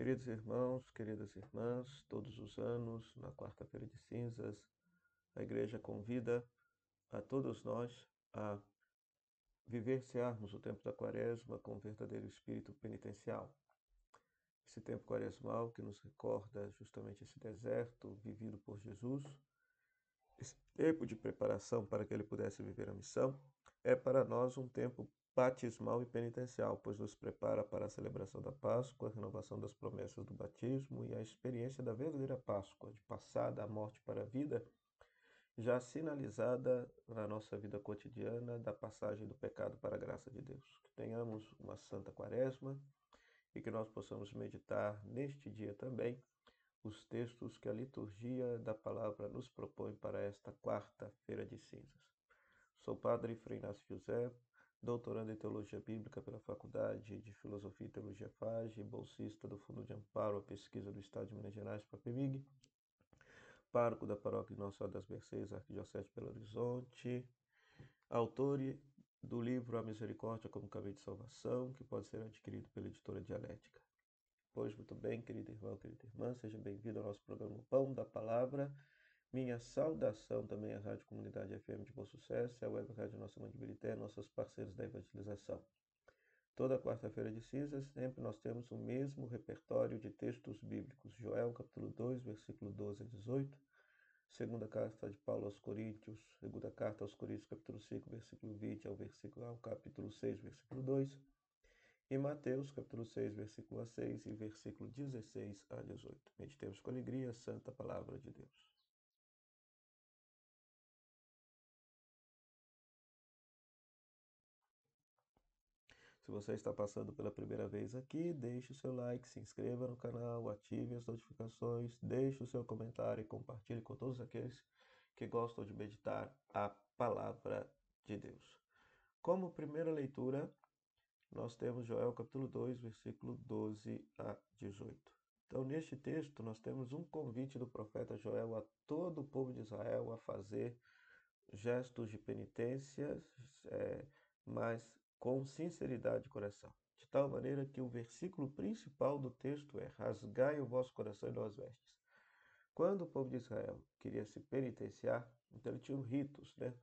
Queridos irmãos, queridas irmãs, todos os anos, na quarta-feira de cinzas, a igreja convida a todos nós a vivenciarmos o tempo da quaresma com verdadeiro espírito penitencial. Esse tempo quaresmal que nos recorda justamente esse deserto vivido por Jesus, esse tempo de preparação para que ele pudesse viver a missão, é para nós um tempo batismal e penitencial, pois nos prepara para a celebração da Páscoa, a renovação das promessas do batismo e a experiência da verdadeira Páscoa, de passar da morte para a vida, já sinalizada na nossa vida cotidiana da passagem do pecado para a graça de Deus. Que tenhamos uma santa quaresma e que nós possamos meditar neste dia também os textos que a liturgia da palavra nos propõe para esta quarta-feira de cinzas. Sou padre Frei Inácio José, doutorando em Teologia Bíblica pela Faculdade de Filosofia e Teologia FAGE, bolsista do Fundo de Amparo à Pesquisa do Estado de Minas Gerais, PAPEMIG, pároco da Paróquia Nossa Senhora das Mercês, Arquidiocese de Belo Horizonte, autor do livro A Misericórdia como Caminho de Salvação, que pode ser adquirido pela editora Dialética. Pois muito bem, querido irmão, querida irmã, seja bem-vindo ao nosso programa Pão da Palavra, minha saudação também à Rádio Comunidade FM de Bom Sucesso, à Web Rádio Nossa Mãe de Birité, nossos parceiros da evangelização. Toda quarta-feira de cinzas, sempre nós temos o mesmo repertório de textos bíblicos. Joel, capítulo 2, versículo 12 a 18. Segunda carta de Paulo aos Coríntios, segunda carta aos Coríntios, capítulo 5, versículo 20 ao versículo ao capítulo 6, versículo 2. E Mateus, capítulo 6, versículo 6 e versículo 16 a 18. Meditemos com alegria a santa palavra de Deus. Se você está passando pela primeira vez aqui, deixe o seu like, se inscreva no canal, ative as notificações, deixe o seu comentário e compartilhe com todos aqueles que gostam de meditar a palavra de Deus. Como primeira leitura, nós temos Joel capítulo 2, versículo 12 a 18. Então, neste texto, nós temos um convite do profeta Joel a todo o povo de Israel a fazer gestos de penitência, é, mas com sinceridade de coração, de tal maneira que o versículo principal do texto é: Rasgai o vosso coração e não as vestes. Quando o povo de Israel queria se penitenciar, então ele tinha ritos, né?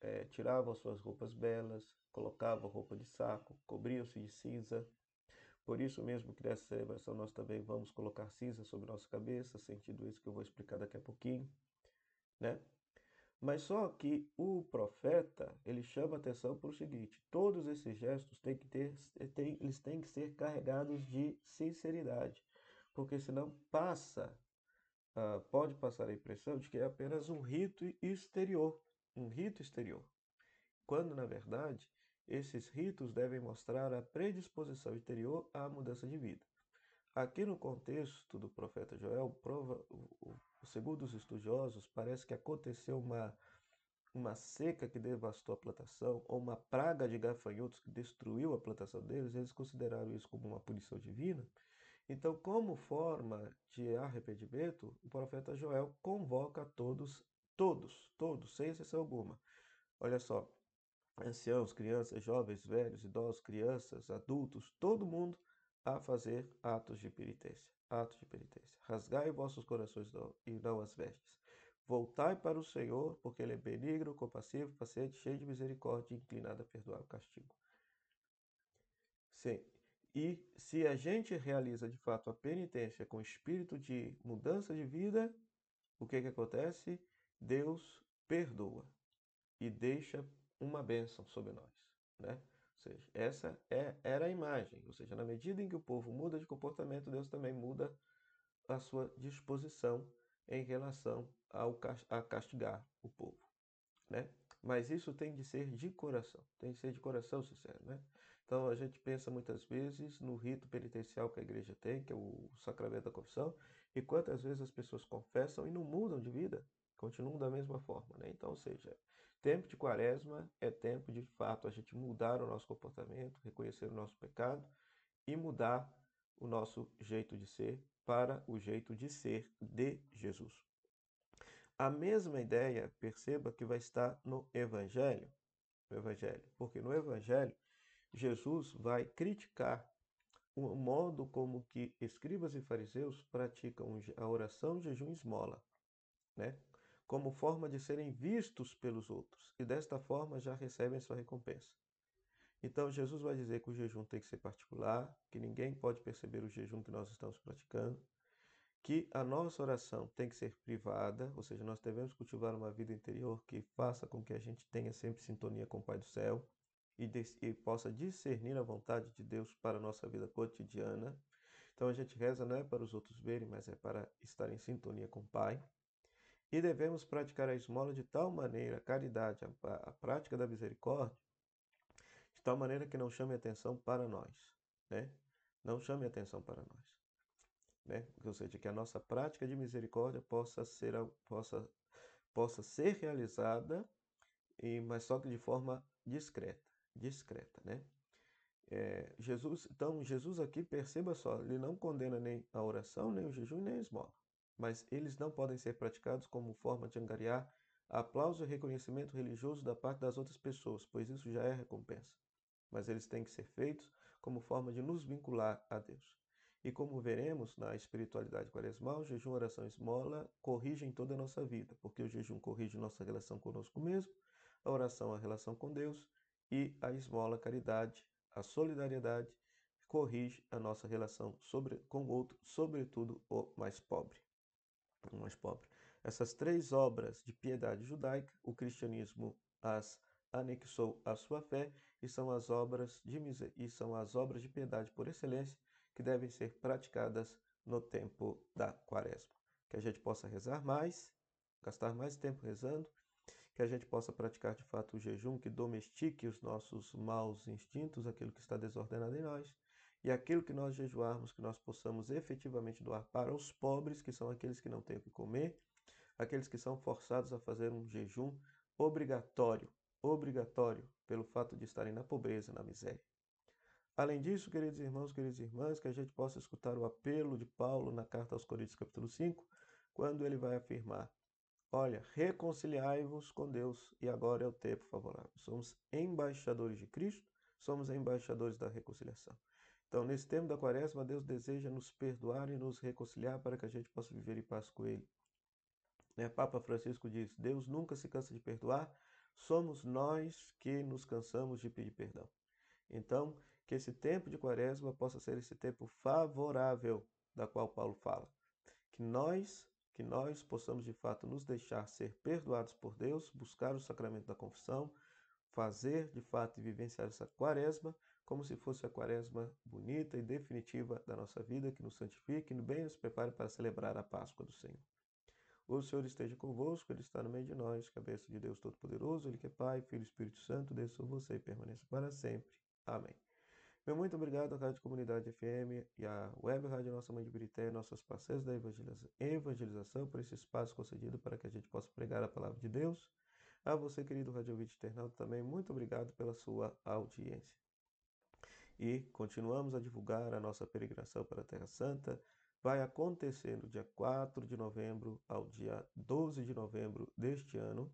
É, tiravam suas roupas belas, colocavam roupa de saco, cobriam-se de cinza. Por isso mesmo que nessa celebração nós também vamos colocar cinza sobre nossa cabeça, sentido isso que eu vou explicar daqui a pouquinho, né? Mas só que o profeta, ele chama atenção para o seguinte, todos esses gestos têm que ter, têm, eles têm que ser carregados de sinceridade, porque senão passa, uh, pode passar a impressão de que é apenas um rito exterior, um rito exterior, quando na verdade esses ritos devem mostrar a predisposição interior à mudança de vida. Aqui no contexto do profeta Joel, prova, segundo os estudiosos, parece que aconteceu uma, uma seca que devastou a plantação, ou uma praga de gafanhotos que destruiu a plantação deles, eles consideraram isso como uma punição divina. Então, como forma de arrependimento, o profeta Joel convoca todos, todos, todos, sem exceção alguma. Olha só, anciãos, crianças, jovens, velhos, idosos, crianças, adultos, todo mundo a fazer atos de penitência atos de penitência. Rasgai vossos corações e não as vestes. Voltai para o Senhor, porque Ele é benigno, compassivo, paciente, cheio de misericórdia inclinado a perdoar o castigo. Sim. E se a gente realiza de fato a penitência com espírito de mudança de vida, o que, que acontece? Deus perdoa e deixa uma bênção sobre nós, né? Ou seja, essa é, era a imagem. Ou seja, na medida em que o povo muda de comportamento, Deus também muda a sua disposição em relação ao, a castigar o povo. Né? Mas isso tem de ser de coração, tem de ser de coração sincero. Né? Então a gente pensa muitas vezes no rito penitencial que a igreja tem, que é o sacramento da confissão, e quantas vezes as pessoas confessam e não mudam de vida, continuam da mesma forma. Né? Então, ou seja, Tempo de quaresma é tempo de fato a gente mudar o nosso comportamento, reconhecer o nosso pecado e mudar o nosso jeito de ser para o jeito de ser de Jesus. A mesma ideia, perceba que vai estar no Evangelho, no Evangelho, porque no Evangelho Jesus vai criticar o modo como que escribas e fariseus praticam a oração, jejum e esmola, né? Como forma de serem vistos pelos outros e desta forma já recebem sua recompensa. Então Jesus vai dizer que o jejum tem que ser particular, que ninguém pode perceber o jejum que nós estamos praticando, que a nossa oração tem que ser privada, ou seja, nós devemos cultivar uma vida interior que faça com que a gente tenha sempre sintonia com o Pai do céu e, e possa discernir a vontade de Deus para a nossa vida cotidiana. Então a gente reza não é para os outros verem, mas é para estar em sintonia com o Pai. E devemos praticar a esmola de tal maneira, a caridade, a, a prática da misericórdia, de tal maneira que não chame atenção para nós, né? Não chame atenção para nós né? Ou seja, que a nossa prática de misericórdia possa ser, possa, possa ser realizada, e, mas só que de forma discreta, discreta, né? É, Jesus, então, Jesus aqui, perceba só, ele não condena nem a oração, nem o jejum, nem a esmola, mas eles não podem ser praticados como forma de angariar aplauso e reconhecimento religioso da parte das outras pessoas, pois isso já é recompensa. Mas eles têm que ser feitos como forma de nos vincular a Deus. E como veremos na espiritualidade quaresmal, jejum, oração e esmola corrigem toda a nossa vida, porque o jejum corrige nossa relação conosco mesmo, a oração a relação com Deus e a esmola a caridade, a solidariedade corrige a nossa relação sobre, com o outro, sobretudo o mais pobre. O mais pobre. Essas três obras de piedade judaica, o cristianismo as anexou à sua fé e são as obras de e são as obras de piedade por excelência que devem ser praticadas no tempo da quaresma. Que a gente possa rezar mais, gastar mais tempo rezando, que a gente possa praticar de fato o jejum que domestique os nossos maus instintos, aquilo que está desordenado em nós, e aquilo que nós jejuarmos, que nós possamos efetivamente doar para os pobres, que são aqueles que não têm o que comer, aqueles que são forçados a fazer um jejum obrigatório, obrigatório, pelo fato de estarem na pobreza, na miséria. Além disso, queridos irmãos, queridas irmãs, que a gente possa escutar o apelo de Paulo na carta aos Coríntios, capítulo 5, quando ele vai afirmar: Olha, reconciliai-vos com Deus e agora é o tempo favorável. Somos embaixadores de Cristo, somos embaixadores da reconciliação. Então, nesse tempo da quaresma, Deus deseja nos perdoar e nos reconciliar para que a gente possa viver em paz com Ele. Né? Papa Francisco diz: Deus nunca se cansa de perdoar, somos nós que nos cansamos de pedir perdão. Então, que esse tempo de quaresma possa ser esse tempo favorável da qual Paulo fala. Que nós, que nós possamos de fato nos deixar ser perdoados por Deus, buscar o sacramento da confissão, fazer de fato e vivenciar essa quaresma como se fosse a quaresma bonita e definitiva da nossa vida, que nos santifique e bem nos prepare para celebrar a Páscoa do Senhor. O Senhor esteja convosco, Ele está no meio de nós, cabeça de Deus Todo-Poderoso, Ele que é Pai, Filho e Espírito Santo, desça sobre você e permaneça para sempre. Amém. Meu muito obrigado à Rádio Comunidade FM e à Web Rádio Nossa Mãe de Birité, nossos parceiros da evangelização, por esse espaço concedido para que a gente possa pregar a palavra de Deus. A você, querido Rádio Internauta, também muito obrigado pela sua audiência. E continuamos a divulgar a nossa peregrinação para a Terra Santa. Vai acontecer no dia 4 de novembro ao dia 12 de novembro deste ano.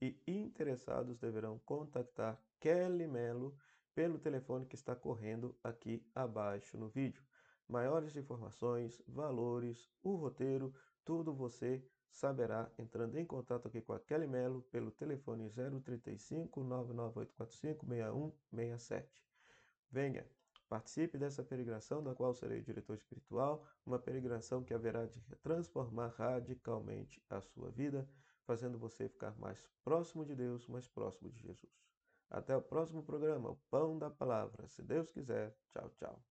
E interessados deverão contactar Kelly Melo pelo telefone que está correndo aqui abaixo no vídeo. Maiores informações, valores, o roteiro, tudo você saberá entrando em contato aqui com a Kelly Melo pelo telefone 035 99845 6167. Venha, participe dessa peregrinação da qual serei diretor espiritual, uma peregrinação que haverá de transformar radicalmente a sua vida, fazendo você ficar mais próximo de Deus, mais próximo de Jesus. Até o próximo programa, o Pão da Palavra. Se Deus quiser. Tchau, tchau.